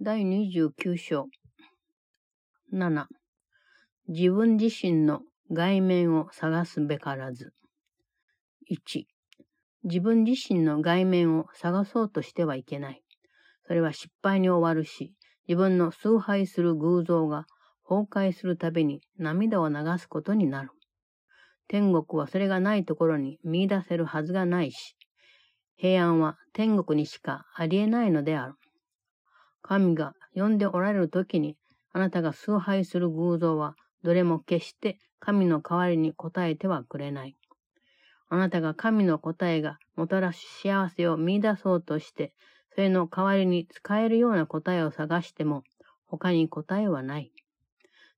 第29章。7. 自分自身の外面を探すべからず。1. 自分自身の外面を探そうとしてはいけない。それは失敗に終わるし、自分の崇拝する偶像が崩壊するたびに涙を流すことになる。天国はそれがないところに見出せるはずがないし、平安は天国にしかありえないのである。神が呼んでおられる時に、あなたが崇拝する偶像は、どれも決して神の代わりに答えてはくれない。あなたが神の答えがもたらす幸せを見出そうとして、それの代わりに使えるような答えを探しても、他に答えはない。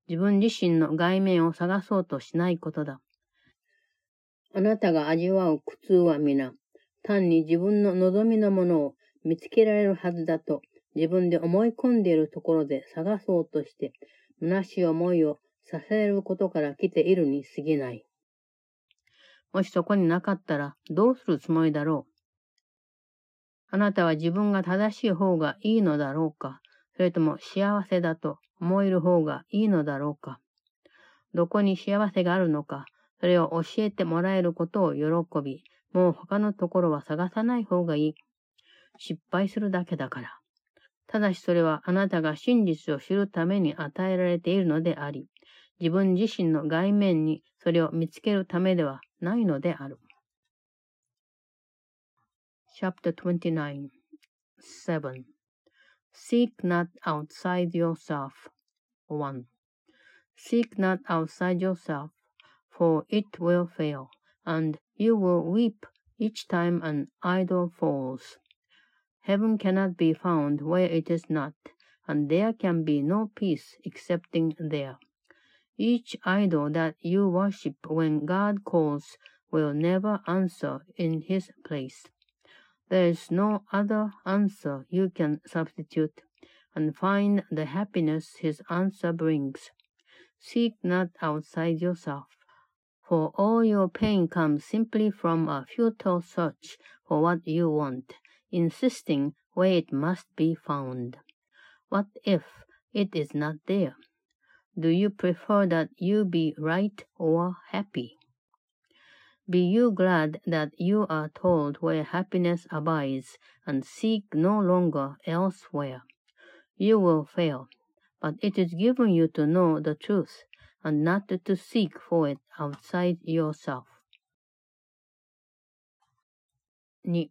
自分自身の外面を探そうとしないことだ。あなたが味わう苦痛は皆、単に自分の望みのものを見つけられるはずだと自分で思い込んでいるところで探そうとして、虚しい思いをさせることから来ているに過ぎない。もしそこになかったらどうするつもりだろう？あなたは自分が正しい方がいいのだろうか？それとも幸せだと思える方がいいのだろうか？どこに幸せがあるのか、それを教えてもらえることを喜び、もう他のところは探さない方がいい。失敗するだけだから。ただしそれはあなたが真実を知るために与えられているのであり、自分自身の外面にそれを見つけるためではないのである。Chapter 29 7 Seek not outside yourself. 1. Seek not outside yourself, for it will fail, and you will weep each time an idol falls. Heaven cannot be found where it is not, and there can be no peace excepting there. Each idol that you worship when God calls will never answer in his place. There is no other answer you can substitute, and find the happiness his answer brings. Seek not outside yourself, for all your pain comes simply from a futile search for what you want insisting where it must be found. What if it is not there? Do you prefer that you be right or happy? Be you glad that you are told where happiness abides and seek no longer elsewhere. You will fail, but it is given you to know the truth and not to seek for it outside yourself. 2.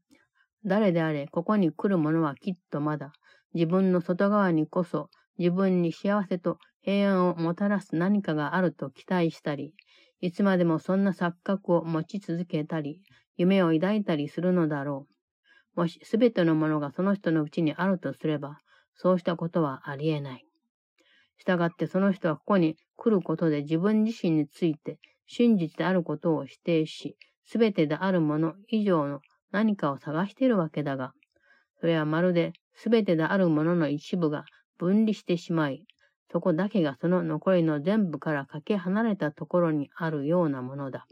誰であれ、ここに来る者はきっとまだ、自分の外側にこそ、自分に幸せと平安をもたらす何かがあると期待したり、いつまでもそんな錯覚を持ち続けたり、夢を抱いたりするのだろう。もしすべてのものがその人のうちにあるとすれば、そうしたことはありえない。したがってその人はここに来ることで自分自身について真実であることを否定し、すべてであるもの以上の何かを探しているわけだが、それはまるで全てであるものの一部が分離してしまい、そこだけがその残りの全部からかけ離れたところにあるようなものだ。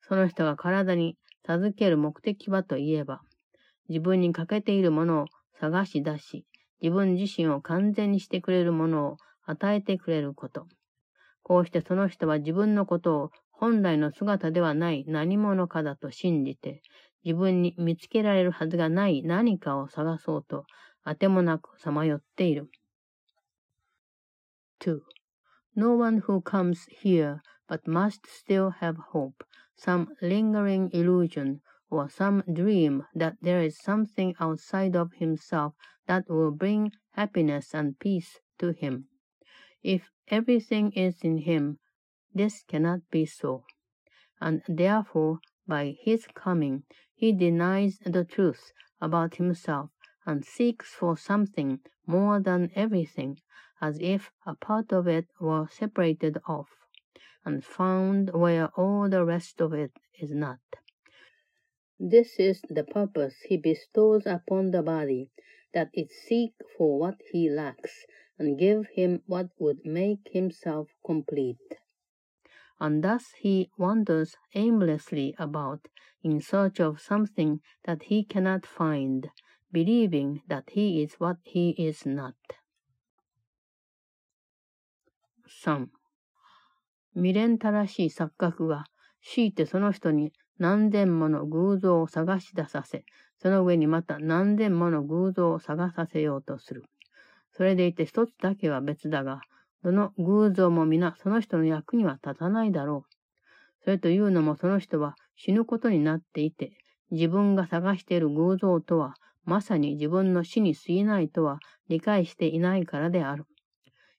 その人が体に授ける目的はといえば、自分に欠けているものを探し出し、自分自身を完全にしてくれるものを与えてくれること。こうしてその人は自分のことを本来の姿ではない何者かだと信じて、自分に見つけられるはずがない何かを探そうと、あてもなくさまよっている。2. No one who comes here but must still have hope, some lingering illusion, or some dream that there is something outside of himself that will bring happiness and peace to him. If everything is in him, this cannot be so. And therefore, by his coming, he denies the truth about himself and seeks for something more than everything, as if a part of it were separated off and found where all the rest of it is not. This is the purpose he bestows upon the body, that it seek for what he lacks, and give him what would make himself complete. And thus he wanders aimlessly about in search of something that he cannot find, believing that he is what he is not. 3. 未練たらしい錯覚が強いてその人に何千もの偶像を探し出させ、その上にまた何千もの偶像を探させようとする。それでいて一つだけは別だが、どの偶像も皆その人の役には立たないだろう。それというのもその人は死ぬことになっていて、自分が探している偶像とは、まさに自分の死に過ぎないとは理解していないからである。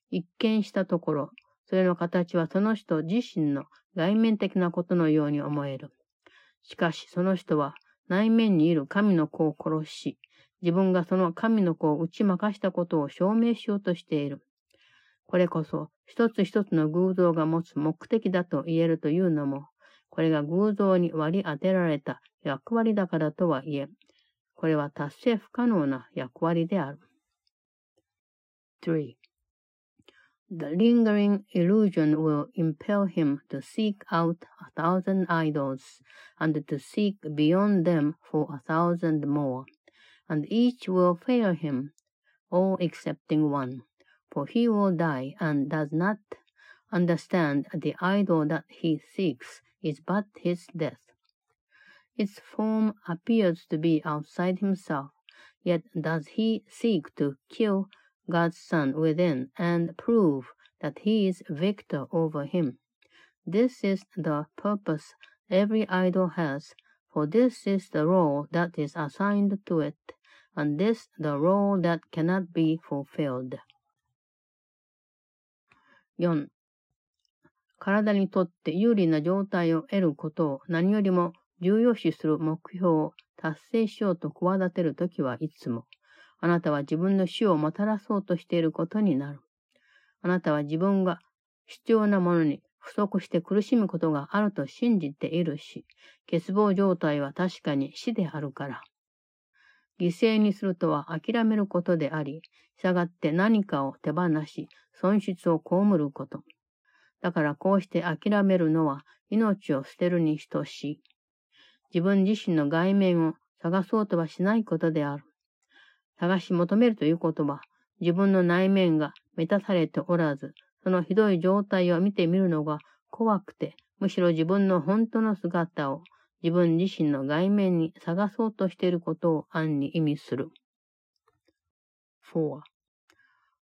一見したところ、それの形はその人自身の外面的なことのように思える。しかしその人は内面にいる神の子を殺し、自分がその神の子を打ち負かしたことを証明しようとしている。これこそ一つ一つの偶像が持つ目的だと言えるというのも、これが偶像に割り当てられた役割だからとはいえ、これは達成不可能な役割である。3. The lingering illusion will impel him to seek out a thousand idols and to seek beyond them for a thousand more, and each will fail him, all excepting one. for he will die and does not understand the idol that he seeks is but his death. Its form appears to be outside himself, yet does he seek to kill God's Son within and prove that he is victor over him. This is the purpose every idol has, for this is the role that is assigned to it, and this the role that cannot be fulfilled. 4. 体にとって有利な状態を得ることを何よりも重要視する目標を達成しようと企てるときはいつも、あなたは自分の死をもたらそうとしていることになる。あなたは自分が必要なものに不足して苦しむことがあると信じているし、欠乏状態は確かに死であるから。犠牲にするとは諦めることであり、従って何かを手放し、損失を被ること。だからこうして諦めるのは命を捨てるに等しい。自分自身の外面を探そうとはしないことである。探し求めるということは、自分の内面が満たされておらず、そのひどい状態を見てみるのが怖くて、むしろ自分の本当の姿を自分自身の外面に探そうとしていることを暗に意味する。4.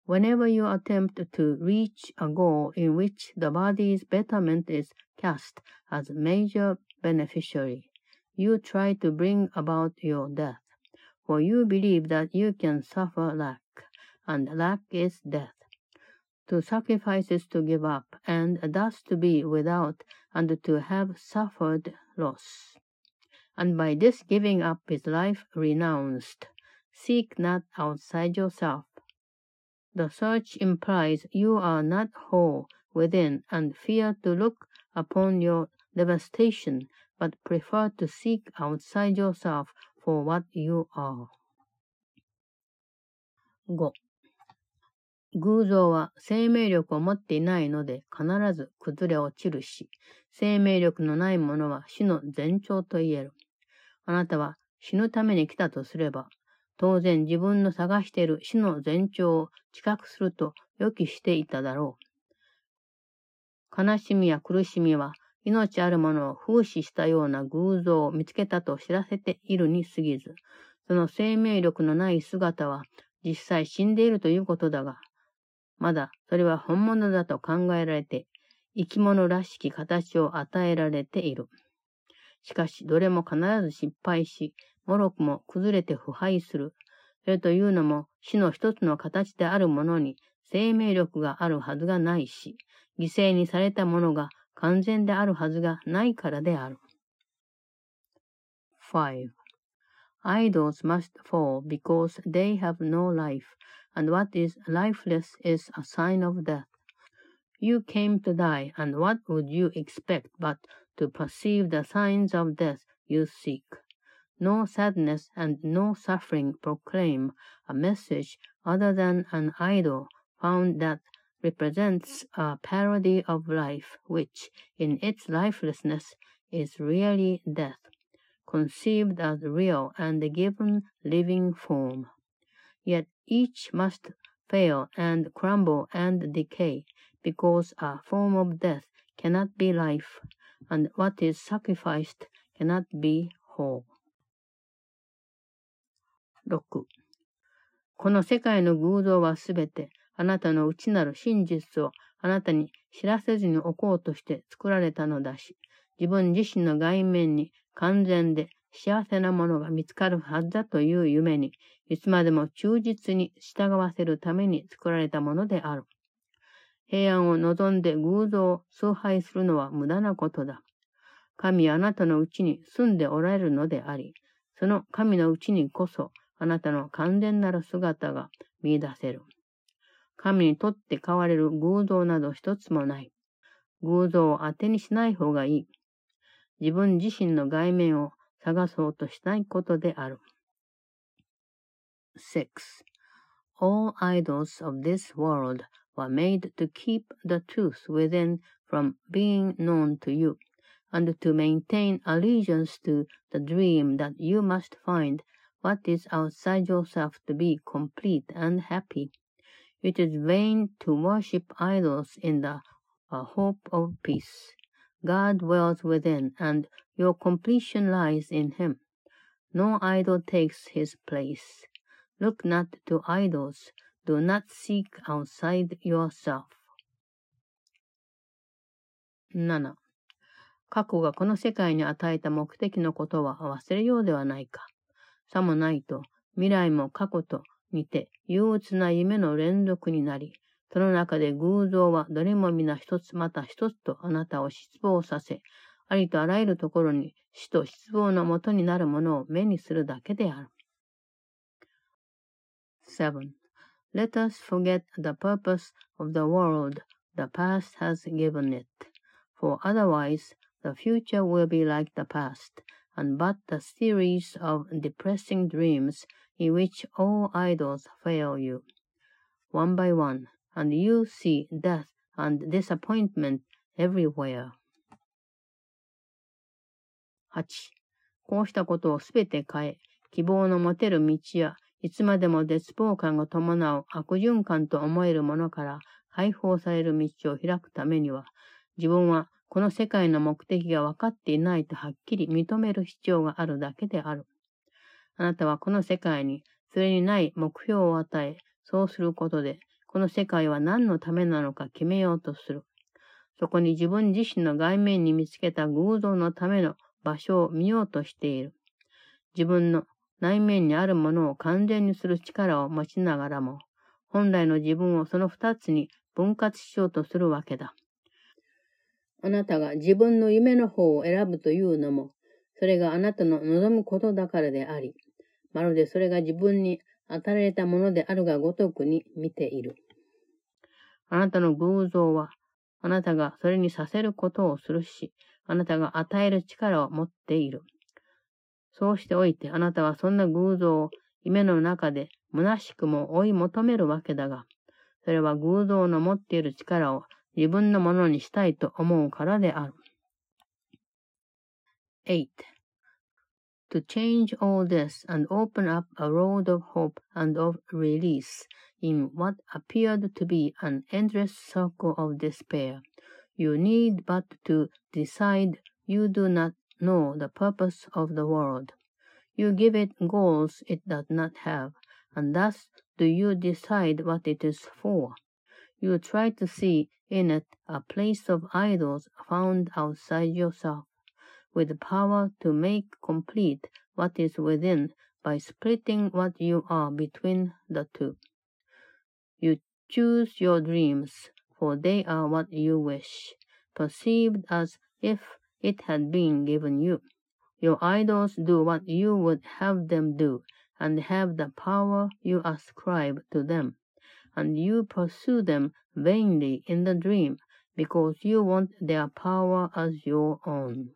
Whenever you attempt to reach a goal in which the body's betterment is cast as major beneficiary, you try to bring about your death, for you believe that you can suffer lack, and lack is death. To sacrifice is to give up, and thus to be without, and to have suffered loss. And by this giving up is life renounced. Seek not outside yourself. The search implies you are not whole within and fear to look upon your devastation, but prefer to seek outside yourself for what you are. 5. 偶像は生命力を持っていないので必ず崩れ落ちるし、生命力のないものは死の前兆と言える。あなたは死ぬために来たとすれば、当然自分の探している死の前兆を知覚すると予期していただろう。悲しみや苦しみは命あるものを風刺したような偶像を見つけたと知らせているに過ぎず、その生命力のない姿は実際死んでいるということだが、まだそれは本物だと考えられて、生き物らしき形を与えられている。しかし、どれも必ず失敗し、もろくも崩れて腐敗する。それというのも、死の一つの形であるものに生命力があるはずがないし、犠牲にされたものが完全であるはずがないからである。5. Idols must fall because they have no life, and what is lifeless is a sign of death. You came to die, and what would you expect but to perceive the signs of death you seek? No sadness and no suffering proclaim a message other than an idol found that represents a parody of life, which, in its lifelessness, is really death. conceived as real and given living form. Yet each must fail and crumble and decay, because a form of death cannot be life, and what is sacrificed cannot be whole. 6. この世界の偶像はすべてあなたの内なる真実をあなたに知らせずに置こうとして作られたのだし、自分自身の外面に完全で幸せなものが見つかるはずだという夢に、いつまでも忠実に従わせるために作られたものである。平安を望んで偶像を崇拝するのは無駄なことだ。神あなたのうちに住んでおられるのであり、その神のうちにこそあなたの完全なる姿が見出せる。神にとって変われる偶像など一つもない。偶像を当てにしない方がいい。自分自身の外面を探そうとしないことである。6. All idols of this world were made to keep the truth within from being known to you, and to maintain allegiance to the dream that you must find what is outside yourself to be complete and happy. It is vain to worship idols in the uh, hope of peace. God dwells within, and your completion lies in Him. No idol takes His place. Look not to idols. Do not seek outside yourself. 7. 過去がこの世界に与えた目的のことは忘れようではないか。 さもないと、未来も過去と似て憂鬱な夢の連続になり、その中で偶像はどれも皆一つまた一つとあなたを失望させ、ありとあらゆるところに死と失望のもとになるものを目にするだけである。7. Let us forget the purpose of the world the past has given it, for otherwise the future will be like the past, and but a series of depressing dreams in which all idols fail you. One by one, and you see death and disappointment everywhere. 8. こうしたことをすべて変え、希望の持てる道や、いつまでも絶望感が伴う悪循環と思えるものから解放される道を開くためには、自分はこの世界の目的が分かっていないとはっきり認める必要があるだけである。あなたはこの世界にそれにない目標を与え、そうすることでこの世界は何のためなのか決めようとする。そこに自分自身の外面に見つけた偶像のための場所を見ようとしている。自分の内面にあるものを完全にする力を持ちながらも、本来の自分をその二つに分割しようとするわけだ。あなたが自分の夢の方を選ぶというのも、それがあなたの望むことだからであり、まるでそれが自分に与えられたものであるがごとくに見ている。あなたの偶像は、あなたがそれにさせることをするし、あなたが与える力を持っている。そうしておいて、あなたはそんな偶像を夢の中で虚しくも追い求めるわけだが、それは偶像の持っている力を自分のものにしたいと思うからである。8. to change all this and open up a road of hope and of release in what appeared to be an endless circle of despair. You need but to decide you do not know the purpose of the world. You give it goals it does not have, and thus do you decide what it is for. You try to see in it a place of idols found outside yourself with power to make complete what is within by splitting what you are between the two. You choose your dreams, for they are what you wish, perceived as if it had been given you. Your idols do what you would have them do, and have the power you ascribe to them. And you pursue them vainly in the dream, because you want their power as your own.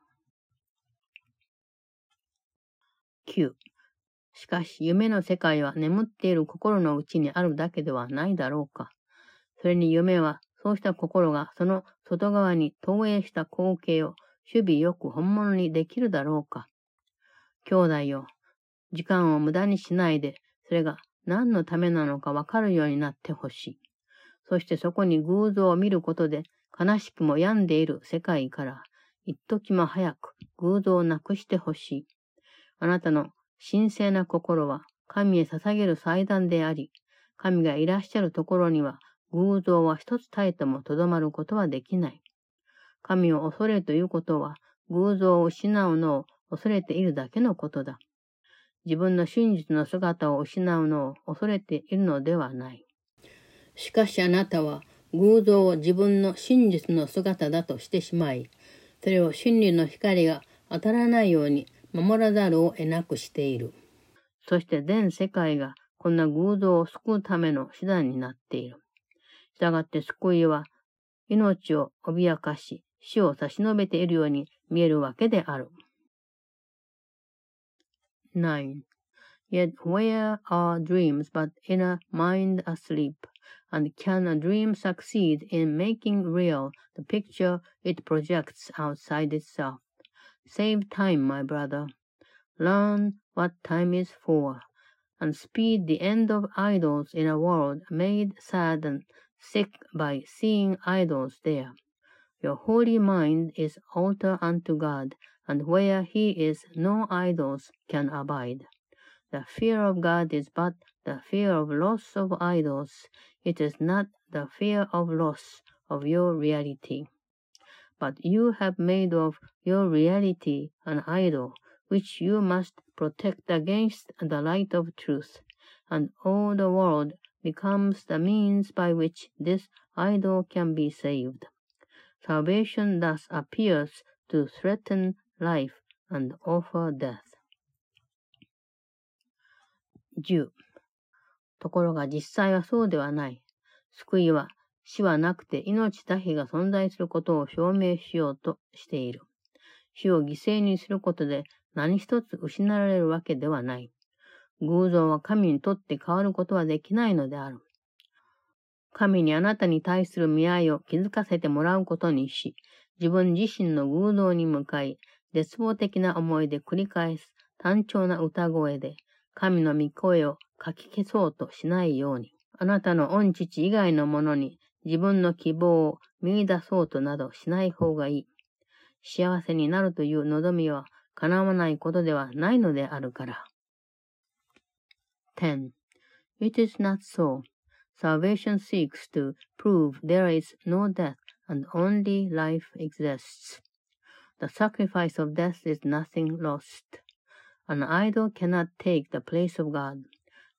9しかし夢の世界は眠っている心の内にあるだけではないだろうか。それに夢はそうした心がその外側に投影した光景を守備よく本物にできるだろうか。兄弟よ、時間を無駄にしないで、それが何のためなのかわかるようになってほしい。そしてそこに偶像を見ることで悲しくも病んでいる世界から、一時も早く偶像をなくしてほしい。あなたの神聖な心は神へ捧げる祭壇であり、神がいらっしゃるところには偶像は一つたえてもとどまることはできない。神を恐れということは、偶像を失うのを恐れているだけのことだ。自分の真実の姿を失うのを恐れているのではない。しかしあなたは偶像を自分の真実の姿だとしてしまい、それを真理の光が当たらないように守らざるを得なくしている。そして全世界がこんな偶像を救うための手段になっている。したがって救いは命を脅かし、死を差し伸べているように見えるわけである。9. Yet where are dreams but in a mind asleep? And can a dream succeed in making real the picture it projects outside itself? Save time, my brother. Learn what time is for, and speed the end of idols in a world made sad and sick by seeing idols there. Your holy mind is altar unto God, and where he is no idols can abide. The fear of God is but the fear of loss of idols. It is not the fear of loss of your reality. But you have made of your reality an idol, which you must protect against the light of truth, and all the world becomes the means by which this idol can be saved. Salvation thus appears to threaten life and offer death. 10. ところが実際はそうではない。救いは死はなくて命だけが存在することを証明しようとしている。死を犠牲にすることで何一つ失われるわけではない。偶像は神にとって変わることはできないのである。神にあなたに対する見合いを気づかせてもらうことにし、自分自身の偶像に向かい、絶望的な思いで繰り返す単調な歌声で、神の御声をかき消そうとしないように、あなたの恩父以外のものに自分の希望を見出そうとなどしない方がいい。幸せになるという望みは叶わないことではないのであるから。10. It is not so. Salvation seeks to prove there is no death and only life exists. The sacrifice of death is nothing lost. An idol cannot take the place of God.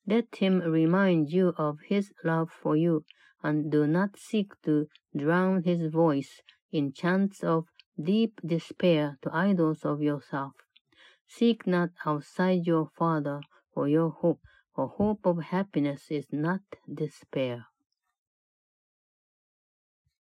Let him remind you of his love for you, and do not seek to drown his voice in chants of deep despair to idols of yourself. Seek not outside your Father for your hope, for hope of happiness is not despair.